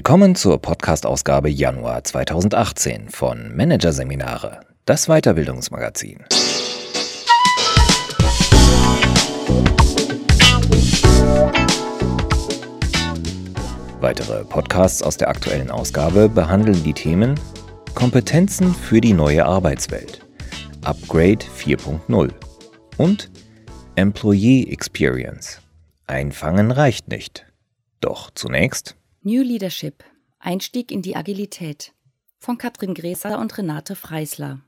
Willkommen zur Podcast-Ausgabe Januar 2018 von Managerseminare, das Weiterbildungsmagazin. Weitere Podcasts aus der aktuellen Ausgabe behandeln die Themen Kompetenzen für die neue Arbeitswelt, Upgrade 4.0 und Employee Experience. Einfangen reicht nicht. Doch zunächst New Leadership Einstieg in die Agilität von Katrin Gräser und Renate Freisler.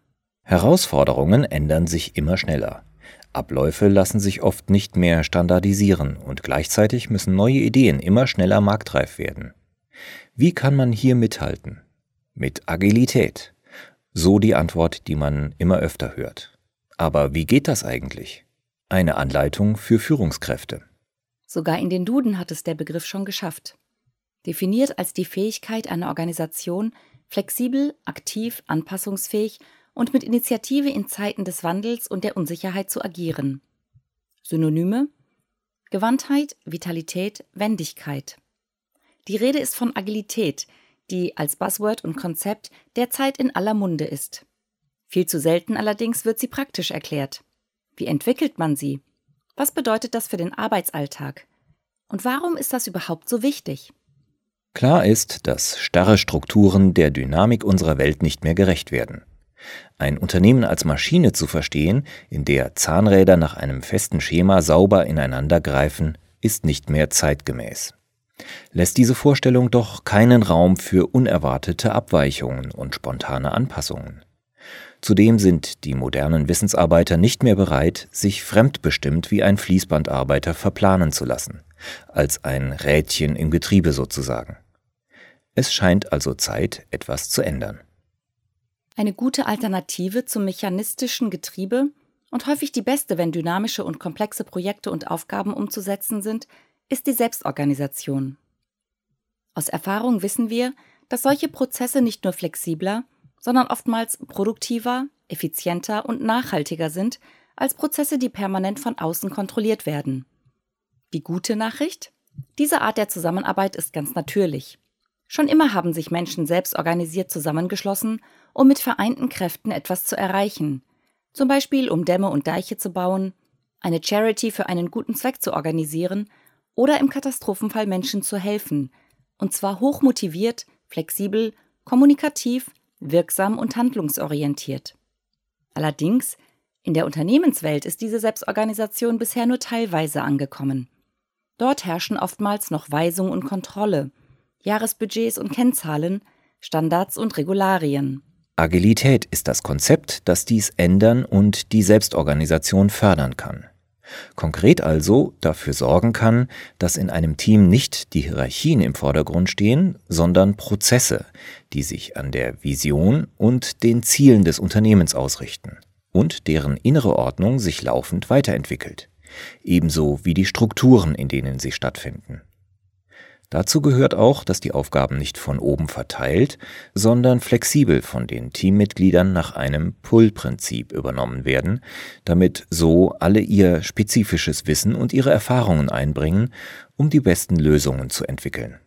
Herausforderungen ändern sich immer schneller. Abläufe lassen sich oft nicht mehr standardisieren und gleichzeitig müssen neue Ideen immer schneller marktreif werden. Wie kann man hier mithalten? Mit Agilität. So die Antwort, die man immer öfter hört. Aber wie geht das eigentlich? Eine Anleitung für Führungskräfte. Sogar in den Duden hat es der Begriff schon geschafft. Definiert als die Fähigkeit einer Organisation, flexibel, aktiv, anpassungsfähig und mit Initiative in Zeiten des Wandels und der Unsicherheit zu agieren. Synonyme Gewandtheit, Vitalität, Wendigkeit. Die Rede ist von Agilität, die als Buzzword und Konzept derzeit in aller Munde ist. Viel zu selten allerdings wird sie praktisch erklärt. Wie entwickelt man sie? Was bedeutet das für den Arbeitsalltag? Und warum ist das überhaupt so wichtig? Klar ist, dass starre Strukturen der Dynamik unserer Welt nicht mehr gerecht werden. Ein Unternehmen als Maschine zu verstehen, in der Zahnräder nach einem festen Schema sauber ineinander greifen, ist nicht mehr zeitgemäß. Lässt diese Vorstellung doch keinen Raum für unerwartete Abweichungen und spontane Anpassungen. Zudem sind die modernen Wissensarbeiter nicht mehr bereit, sich fremdbestimmt wie ein Fließbandarbeiter verplanen zu lassen, als ein Rädchen im Getriebe sozusagen. Es scheint also Zeit, etwas zu ändern. Eine gute Alternative zum mechanistischen Getriebe und häufig die beste, wenn dynamische und komplexe Projekte und Aufgaben umzusetzen sind, ist die Selbstorganisation. Aus Erfahrung wissen wir, dass solche Prozesse nicht nur flexibler, sondern oftmals produktiver, effizienter und nachhaltiger sind als Prozesse, die permanent von außen kontrolliert werden. Die gute Nachricht? Diese Art der Zusammenarbeit ist ganz natürlich. Schon immer haben sich Menschen selbst organisiert zusammengeschlossen um mit vereinten Kräften etwas zu erreichen, zum Beispiel um Dämme und Deiche zu bauen, eine Charity für einen guten Zweck zu organisieren oder im Katastrophenfall Menschen zu helfen, und zwar hochmotiviert, flexibel, kommunikativ, wirksam und handlungsorientiert. Allerdings, in der Unternehmenswelt ist diese Selbstorganisation bisher nur teilweise angekommen. Dort herrschen oftmals noch Weisung und Kontrolle, Jahresbudgets und Kennzahlen, Standards und Regularien. Agilität ist das Konzept, das dies ändern und die Selbstorganisation fördern kann. Konkret also dafür sorgen kann, dass in einem Team nicht die Hierarchien im Vordergrund stehen, sondern Prozesse, die sich an der Vision und den Zielen des Unternehmens ausrichten und deren innere Ordnung sich laufend weiterentwickelt, ebenso wie die Strukturen, in denen sie stattfinden. Dazu gehört auch, dass die Aufgaben nicht von oben verteilt, sondern flexibel von den Teammitgliedern nach einem Pull-Prinzip übernommen werden, damit so alle ihr spezifisches Wissen und ihre Erfahrungen einbringen, um die besten Lösungen zu entwickeln.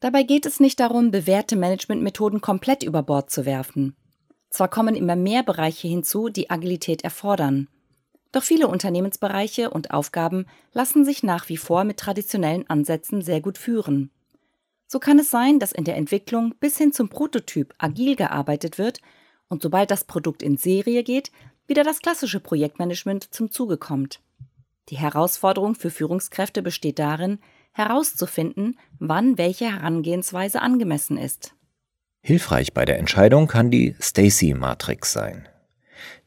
Dabei geht es nicht darum, bewährte Managementmethoden komplett über Bord zu werfen. Zwar kommen immer mehr Bereiche hinzu, die Agilität erfordern. Doch viele Unternehmensbereiche und Aufgaben lassen sich nach wie vor mit traditionellen Ansätzen sehr gut führen. So kann es sein, dass in der Entwicklung bis hin zum Prototyp agil gearbeitet wird und sobald das Produkt in Serie geht, wieder das klassische Projektmanagement zum Zuge kommt. Die Herausforderung für Führungskräfte besteht darin, herauszufinden, wann welche Herangehensweise angemessen ist. Hilfreich bei der Entscheidung kann die Stacy-Matrix sein.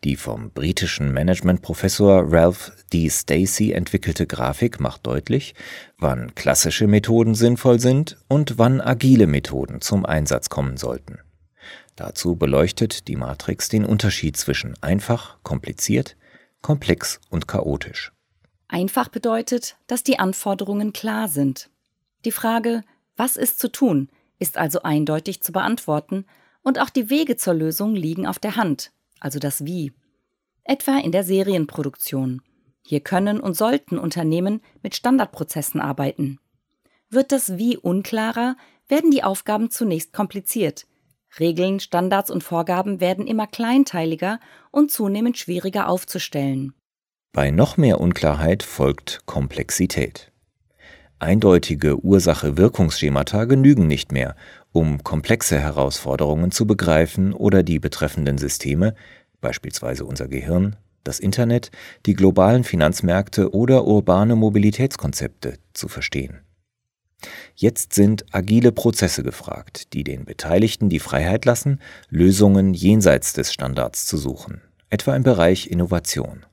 Die vom britischen Managementprofessor Ralph D. Stacey entwickelte Grafik macht deutlich, wann klassische Methoden sinnvoll sind und wann agile Methoden zum Einsatz kommen sollten. Dazu beleuchtet die Matrix den Unterschied zwischen einfach, kompliziert, komplex und chaotisch. Einfach bedeutet, dass die Anforderungen klar sind. Die Frage, was ist zu tun, ist also eindeutig zu beantworten und auch die Wege zur Lösung liegen auf der Hand, also das Wie. Etwa in der Serienproduktion. Hier können und sollten Unternehmen mit Standardprozessen arbeiten. Wird das Wie unklarer, werden die Aufgaben zunächst kompliziert. Regeln, Standards und Vorgaben werden immer kleinteiliger und zunehmend schwieriger aufzustellen. Bei noch mehr Unklarheit folgt Komplexität. Eindeutige Ursache-Wirkungsschemata genügen nicht mehr, um komplexe Herausforderungen zu begreifen oder die betreffenden Systeme, beispielsweise unser Gehirn, das Internet, die globalen Finanzmärkte oder urbane Mobilitätskonzepte, zu verstehen. Jetzt sind agile Prozesse gefragt, die den Beteiligten die Freiheit lassen, Lösungen jenseits des Standards zu suchen, etwa im Bereich Innovation.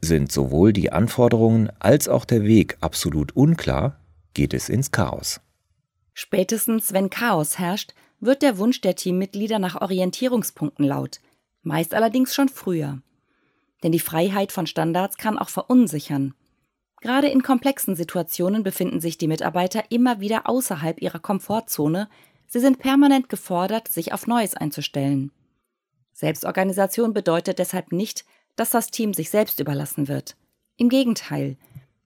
Sind sowohl die Anforderungen als auch der Weg absolut unklar, geht es ins Chaos. Spätestens, wenn Chaos herrscht, wird der Wunsch der Teammitglieder nach Orientierungspunkten laut, meist allerdings schon früher. Denn die Freiheit von Standards kann auch verunsichern. Gerade in komplexen Situationen befinden sich die Mitarbeiter immer wieder außerhalb ihrer Komfortzone, sie sind permanent gefordert, sich auf Neues einzustellen. Selbstorganisation bedeutet deshalb nicht, dass das Team sich selbst überlassen wird. Im Gegenteil,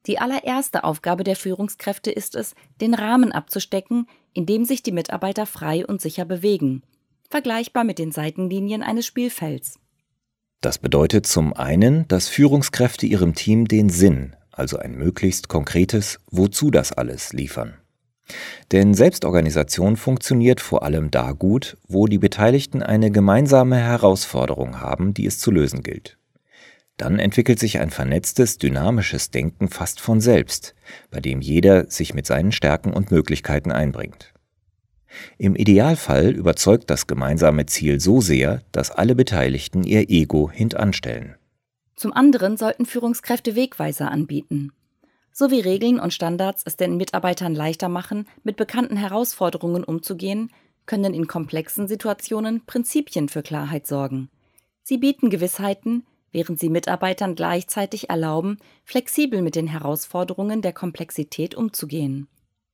die allererste Aufgabe der Führungskräfte ist es, den Rahmen abzustecken, in dem sich die Mitarbeiter frei und sicher bewegen, vergleichbar mit den Seitenlinien eines Spielfelds. Das bedeutet zum einen, dass Führungskräfte ihrem Team den Sinn, also ein möglichst konkretes Wozu das alles liefern. Denn Selbstorganisation funktioniert vor allem da gut, wo die Beteiligten eine gemeinsame Herausforderung haben, die es zu lösen gilt. Dann entwickelt sich ein vernetztes, dynamisches Denken fast von selbst, bei dem jeder sich mit seinen Stärken und Möglichkeiten einbringt. Im Idealfall überzeugt das gemeinsame Ziel so sehr, dass alle Beteiligten ihr Ego hintanstellen. Zum anderen sollten Führungskräfte Wegweiser anbieten. So wie Regeln und Standards es den Mitarbeitern leichter machen, mit bekannten Herausforderungen umzugehen, können in komplexen Situationen Prinzipien für Klarheit sorgen. Sie bieten Gewissheiten, während sie Mitarbeitern gleichzeitig erlauben, flexibel mit den Herausforderungen der Komplexität umzugehen.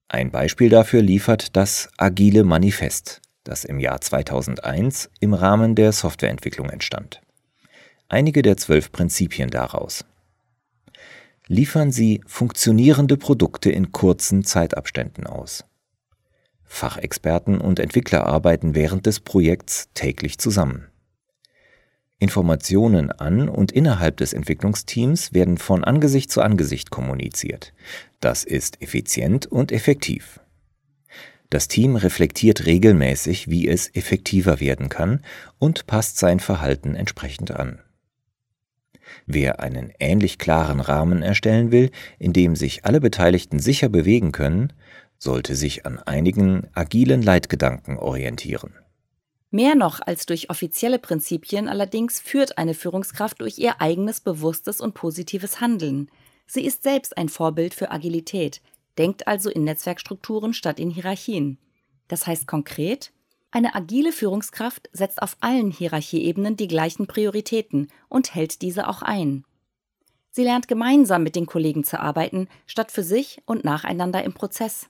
Ein Beispiel dafür liefert das Agile Manifest, das im Jahr 2001 im Rahmen der Softwareentwicklung entstand. Einige der zwölf Prinzipien daraus. Liefern Sie funktionierende Produkte in kurzen Zeitabständen aus. Fachexperten und Entwickler arbeiten während des Projekts täglich zusammen. Informationen an und innerhalb des Entwicklungsteams werden von Angesicht zu Angesicht kommuniziert. Das ist effizient und effektiv. Das Team reflektiert regelmäßig, wie es effektiver werden kann und passt sein Verhalten entsprechend an. Wer einen ähnlich klaren Rahmen erstellen will, in dem sich alle Beteiligten sicher bewegen können, sollte sich an einigen agilen Leitgedanken orientieren. Mehr noch als durch offizielle Prinzipien allerdings führt eine Führungskraft durch ihr eigenes bewusstes und positives Handeln. Sie ist selbst ein Vorbild für Agilität, denkt also in Netzwerkstrukturen statt in Hierarchien. Das heißt konkret, eine agile Führungskraft setzt auf allen Hierarchieebenen die gleichen Prioritäten und hält diese auch ein. Sie lernt gemeinsam mit den Kollegen zu arbeiten, statt für sich und nacheinander im Prozess.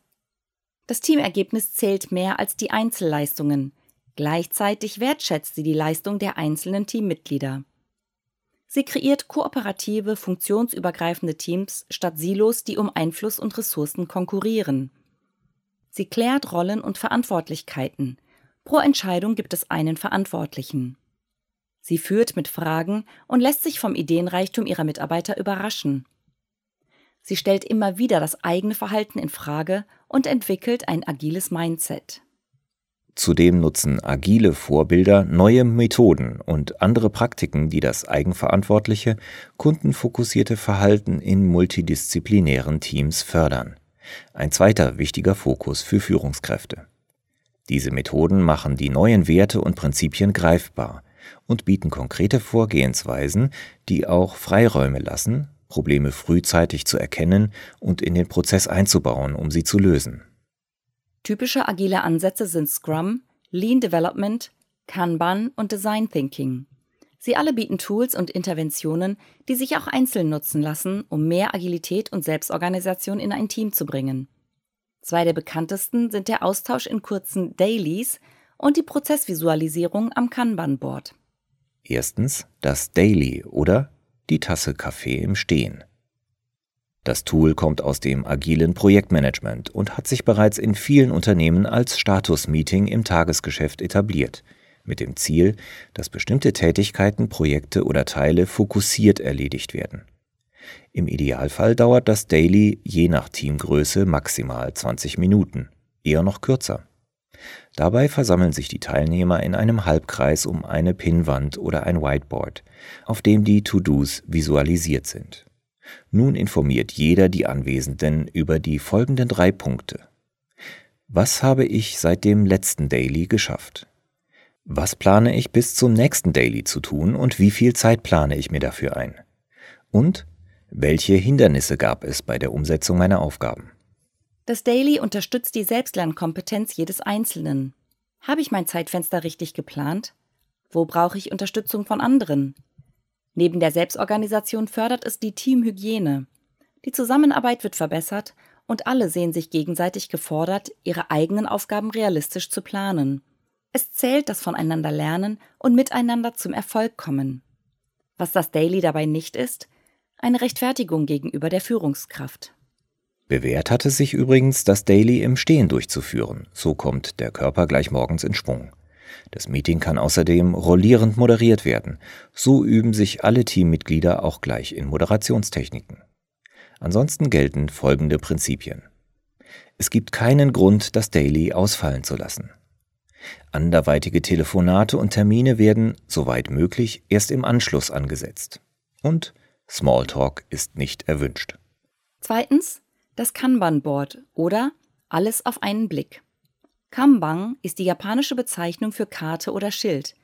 Das Teamergebnis zählt mehr als die Einzelleistungen. Gleichzeitig wertschätzt sie die Leistung der einzelnen Teammitglieder. Sie kreiert kooperative, funktionsübergreifende Teams statt Silos, die um Einfluss und Ressourcen konkurrieren. Sie klärt Rollen und Verantwortlichkeiten. Pro Entscheidung gibt es einen Verantwortlichen. Sie führt mit Fragen und lässt sich vom Ideenreichtum ihrer Mitarbeiter überraschen. Sie stellt immer wieder das eigene Verhalten in Frage und entwickelt ein agiles Mindset. Zudem nutzen agile Vorbilder neue Methoden und andere Praktiken, die das eigenverantwortliche, kundenfokussierte Verhalten in multidisziplinären Teams fördern. Ein zweiter wichtiger Fokus für Führungskräfte. Diese Methoden machen die neuen Werte und Prinzipien greifbar und bieten konkrete Vorgehensweisen, die auch Freiräume lassen, Probleme frühzeitig zu erkennen und in den Prozess einzubauen, um sie zu lösen. Typische agile Ansätze sind Scrum, Lean Development, Kanban und Design Thinking. Sie alle bieten Tools und Interventionen, die sich auch einzeln nutzen lassen, um mehr Agilität und Selbstorganisation in ein Team zu bringen. Zwei der bekanntesten sind der Austausch in kurzen Dailies und die Prozessvisualisierung am Kanban-Board. Erstens das Daily oder die Tasse Kaffee im Stehen. Das Tool kommt aus dem agilen Projektmanagement und hat sich bereits in vielen Unternehmen als Status-Meeting im Tagesgeschäft etabliert, mit dem Ziel, dass bestimmte Tätigkeiten, Projekte oder Teile fokussiert erledigt werden. Im Idealfall dauert das Daily je nach Teamgröße maximal 20 Minuten, eher noch kürzer. Dabei versammeln sich die Teilnehmer in einem Halbkreis um eine Pinnwand oder ein Whiteboard, auf dem die To-Dos visualisiert sind. Nun informiert jeder die Anwesenden über die folgenden drei Punkte. Was habe ich seit dem letzten Daily geschafft? Was plane ich bis zum nächsten Daily zu tun und wie viel Zeit plane ich mir dafür ein? Und welche Hindernisse gab es bei der Umsetzung meiner Aufgaben? Das Daily unterstützt die Selbstlernkompetenz jedes Einzelnen. Habe ich mein Zeitfenster richtig geplant? Wo brauche ich Unterstützung von anderen? Neben der Selbstorganisation fördert es die Teamhygiene. Die Zusammenarbeit wird verbessert und alle sehen sich gegenseitig gefordert, ihre eigenen Aufgaben realistisch zu planen. Es zählt das Voneinander lernen und miteinander zum Erfolg kommen. Was das Daily dabei nicht ist, eine Rechtfertigung gegenüber der Führungskraft. Bewährt hatte sich übrigens, das Daily im Stehen durchzuführen. So kommt der Körper gleich morgens in Schwung. Das Meeting kann außerdem rollierend moderiert werden. So üben sich alle Teammitglieder auch gleich in Moderationstechniken. Ansonsten gelten folgende Prinzipien. Es gibt keinen Grund, das Daily ausfallen zu lassen. Anderweitige Telefonate und Termine werden, soweit möglich, erst im Anschluss angesetzt. Und Smalltalk ist nicht erwünscht. Zweitens das Kanban-Board oder alles auf einen Blick. Kanban ist die japanische Bezeichnung für Karte oder Schild.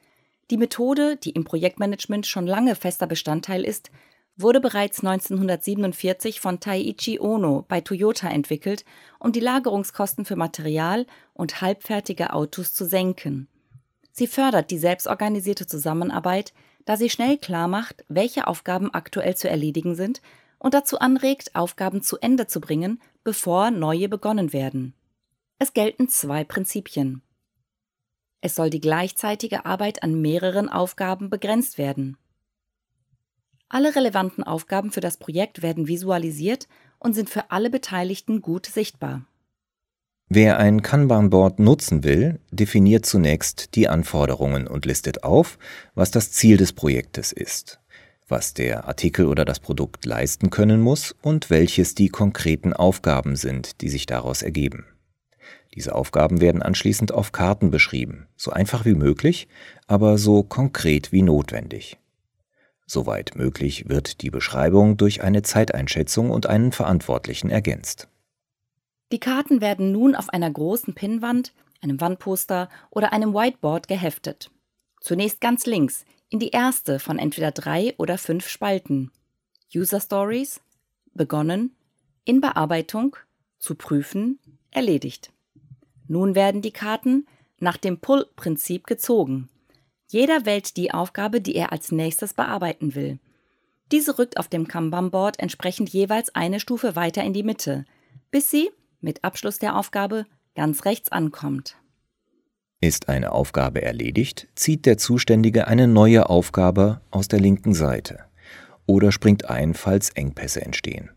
Die Methode, die im Projektmanagement schon lange fester Bestandteil ist, wurde bereits 1947 von Taiichi Ono bei Toyota entwickelt, um die Lagerungskosten für Material und halbfertige Autos zu senken. Sie fördert die selbstorganisierte Zusammenarbeit, da sie schnell klar macht, welche Aufgaben aktuell zu erledigen sind und dazu anregt, Aufgaben zu Ende zu bringen, bevor neue begonnen werden. Es gelten zwei Prinzipien. Es soll die gleichzeitige Arbeit an mehreren Aufgaben begrenzt werden. Alle relevanten Aufgaben für das Projekt werden visualisiert und sind für alle Beteiligten gut sichtbar. Wer ein Kanban-Board nutzen will, definiert zunächst die Anforderungen und listet auf, was das Ziel des Projektes ist, was der Artikel oder das Produkt leisten können muss und welches die konkreten Aufgaben sind, die sich daraus ergeben. Diese Aufgaben werden anschließend auf Karten beschrieben, so einfach wie möglich, aber so konkret wie notwendig. Soweit möglich wird die Beschreibung durch eine Zeiteinschätzung und einen Verantwortlichen ergänzt. Die Karten werden nun auf einer großen Pinnwand, einem Wandposter oder einem Whiteboard geheftet. Zunächst ganz links, in die erste von entweder drei oder fünf Spalten. User Stories, begonnen, in Bearbeitung, zu prüfen, erledigt. Nun werden die Karten nach dem Pull-Prinzip gezogen. Jeder wählt die Aufgabe, die er als nächstes bearbeiten will. Diese rückt auf dem Kanban-Board entsprechend jeweils eine Stufe weiter in die Mitte, bis sie, mit Abschluss der Aufgabe, ganz rechts ankommt. Ist eine Aufgabe erledigt, zieht der Zuständige eine neue Aufgabe aus der linken Seite oder springt ein, falls Engpässe entstehen.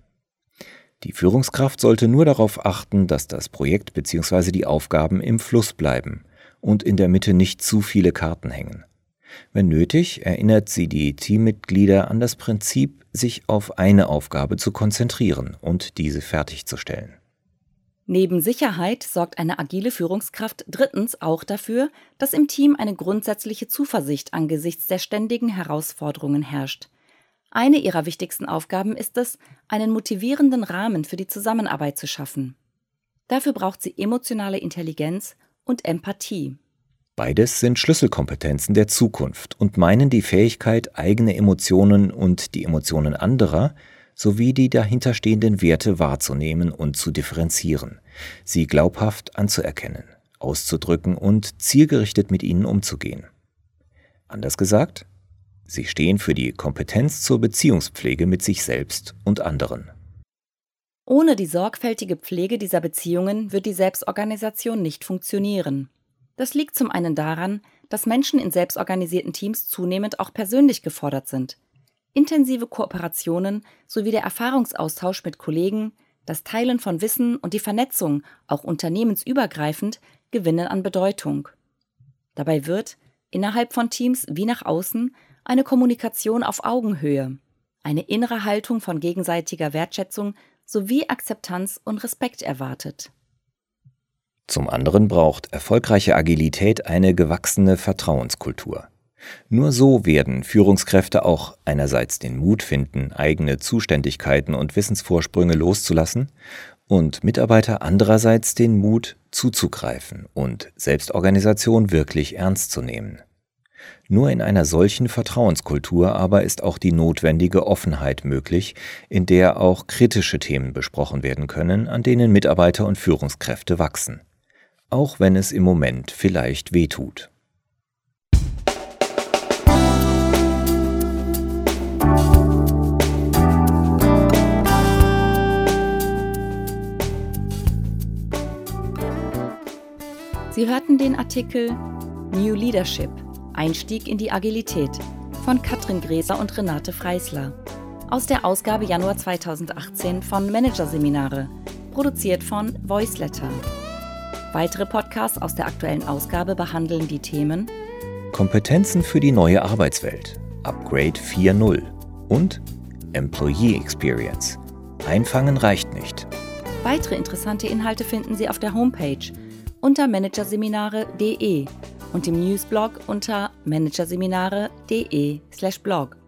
Die Führungskraft sollte nur darauf achten, dass das Projekt bzw. die Aufgaben im Fluss bleiben und in der Mitte nicht zu viele Karten hängen. Wenn nötig, erinnert sie die Teammitglieder an das Prinzip, sich auf eine Aufgabe zu konzentrieren und diese fertigzustellen. Neben Sicherheit sorgt eine agile Führungskraft drittens auch dafür, dass im Team eine grundsätzliche Zuversicht angesichts der ständigen Herausforderungen herrscht. Eine ihrer wichtigsten Aufgaben ist es, einen motivierenden Rahmen für die Zusammenarbeit zu schaffen. Dafür braucht sie emotionale Intelligenz und Empathie. Beides sind Schlüsselkompetenzen der Zukunft und meinen die Fähigkeit, eigene Emotionen und die Emotionen anderer sowie die dahinterstehenden Werte wahrzunehmen und zu differenzieren, sie glaubhaft anzuerkennen, auszudrücken und zielgerichtet mit ihnen umzugehen. Anders gesagt, Sie stehen für die Kompetenz zur Beziehungspflege mit sich selbst und anderen. Ohne die sorgfältige Pflege dieser Beziehungen wird die Selbstorganisation nicht funktionieren. Das liegt zum einen daran, dass Menschen in selbstorganisierten Teams zunehmend auch persönlich gefordert sind. intensive Kooperationen sowie der Erfahrungsaustausch mit Kollegen, das Teilen von Wissen und die Vernetzung, auch unternehmensübergreifend, gewinnen an Bedeutung. Dabei wird, innerhalb von Teams wie nach außen, eine Kommunikation auf Augenhöhe, eine innere Haltung von gegenseitiger Wertschätzung sowie Akzeptanz und Respekt erwartet. Zum anderen braucht erfolgreiche Agilität eine gewachsene Vertrauenskultur. Nur so werden Führungskräfte auch einerseits den Mut finden, eigene Zuständigkeiten und Wissensvorsprünge loszulassen und Mitarbeiter andererseits den Mut zuzugreifen und Selbstorganisation wirklich ernst zu nehmen. Nur in einer solchen Vertrauenskultur aber ist auch die notwendige Offenheit möglich, in der auch kritische Themen besprochen werden können, an denen Mitarbeiter und Führungskräfte wachsen. Auch wenn es im Moment vielleicht wehtut. Sie hörten den Artikel New Leadership Einstieg in die Agilität von Katrin Gräser und Renate Freisler. Aus der Ausgabe Januar 2018 von Managerseminare, produziert von Voiceletter. Weitere Podcasts aus der aktuellen Ausgabe behandeln die Themen Kompetenzen für die neue Arbeitswelt, Upgrade 4.0 und Employee Experience. Einfangen reicht nicht. Weitere interessante Inhalte finden Sie auf der Homepage unter managerseminare.de und im Newsblog unter managerseminare.de/blog.